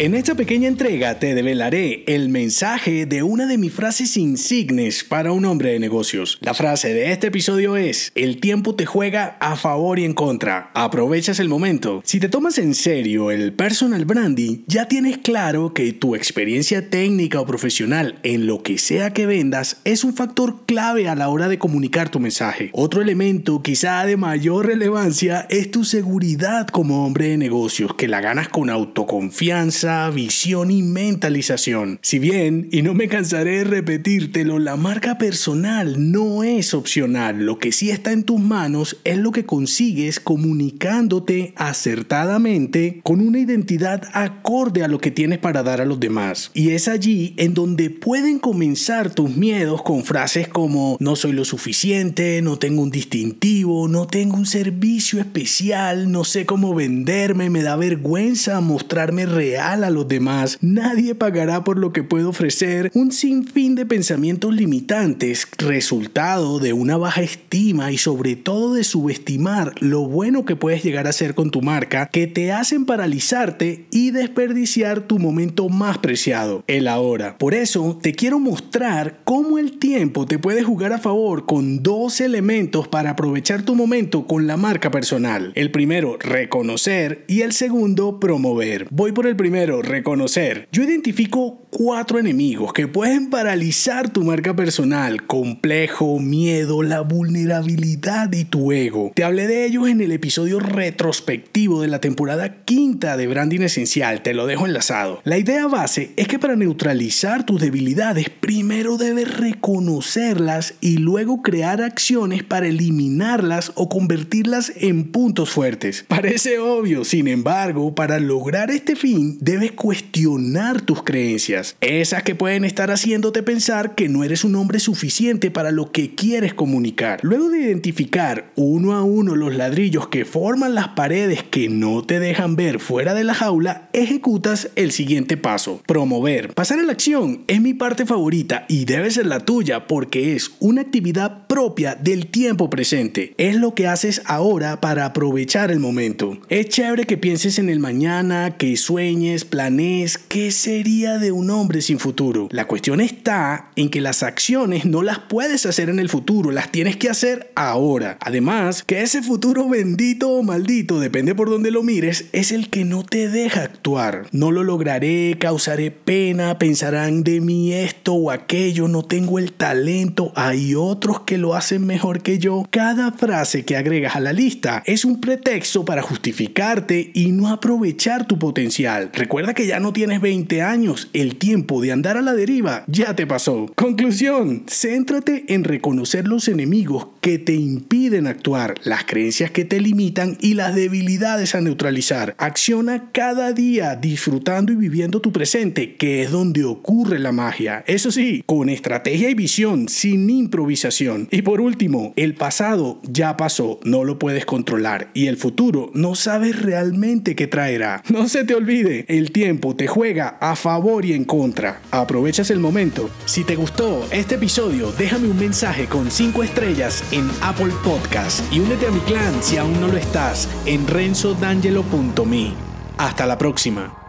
En esta pequeña entrega te develaré el mensaje de una de mis frases insignes para un hombre de negocios. La frase de este episodio es, el tiempo te juega a favor y en contra. Aprovechas el momento. Si te tomas en serio el personal branding, ya tienes claro que tu experiencia técnica o profesional en lo que sea que vendas es un factor clave a la hora de comunicar tu mensaje. Otro elemento quizá de mayor relevancia es tu seguridad como hombre de negocios, que la ganas con autoconfianza, visión y mentalización. Si bien, y no me cansaré de repetírtelo, la marca personal no es opcional. Lo que sí está en tus manos es lo que consigues comunicándote acertadamente con una identidad acorde a lo que tienes para dar a los demás. Y es allí en donde pueden comenzar tus miedos con frases como no soy lo suficiente, no tengo un distintivo, no tengo un servicio especial, no sé cómo venderme, me da vergüenza mostrarme real a los demás, nadie pagará por lo que puedo ofrecer, un sinfín de pensamientos limitantes, resultado de una baja estima y sobre todo de subestimar lo bueno que puedes llegar a ser con tu marca, que te hacen paralizarte y desperdiciar tu momento más preciado, el ahora. Por eso te quiero mostrar cómo el tiempo te puede jugar a favor con dos elementos para aprovechar tu momento con la marca personal. El primero, reconocer y el segundo, promover. Voy por el primero reconocer. Yo identifico cuatro enemigos que pueden paralizar tu marca personal, complejo, miedo, la vulnerabilidad y tu ego. Te hablé de ellos en el episodio retrospectivo de la temporada quinta de Branding Esencial, te lo dejo enlazado. La idea base es que para neutralizar tus debilidades, primero debes reconocerlas y luego crear acciones para eliminarlas o convertirlas en puntos fuertes. Parece obvio, sin embargo, para lograr este fin, debes debes cuestionar tus creencias, esas que pueden estar haciéndote pensar que no eres un hombre suficiente para lo que quieres comunicar. Luego de identificar uno a uno los ladrillos que forman las paredes que no te dejan ver fuera de la jaula, ejecutas el siguiente paso, promover. Pasar a la acción es mi parte favorita y debe ser la tuya porque es una actividad propia del tiempo presente. Es lo que haces ahora para aprovechar el momento. Es chévere que pienses en el mañana, que sueñes, planees qué sería de un hombre sin futuro. La cuestión está en que las acciones no las puedes hacer en el futuro, las tienes que hacer ahora. Además, que ese futuro bendito o maldito, depende por donde lo mires, es el que no te deja actuar. No lo lograré, causaré pena, pensarán de mí esto o aquello, no tengo el talento, hay otros que lo hacen mejor que yo. Cada frase que agregas a la lista es un pretexto para justificarte y no aprovechar tu potencial. Recuerda que ya no tienes 20 años, el tiempo de andar a la deriva ya te pasó. Conclusión, céntrate en reconocer los enemigos que te impiden actuar, las creencias que te limitan y las debilidades a neutralizar. Acciona cada día disfrutando y viviendo tu presente, que es donde ocurre la magia. Eso sí, con estrategia y visión, sin improvisación. Y por último, el pasado ya pasó, no lo puedes controlar y el futuro no sabes realmente qué traerá. No se te olvide, el tiempo te juega a favor y en contra. Aprovechas el momento. Si te gustó este episodio, déjame un mensaje con 5 estrellas en Apple Podcast y únete a mi clan si aún no lo estás en renzodangelo.me. Hasta la próxima.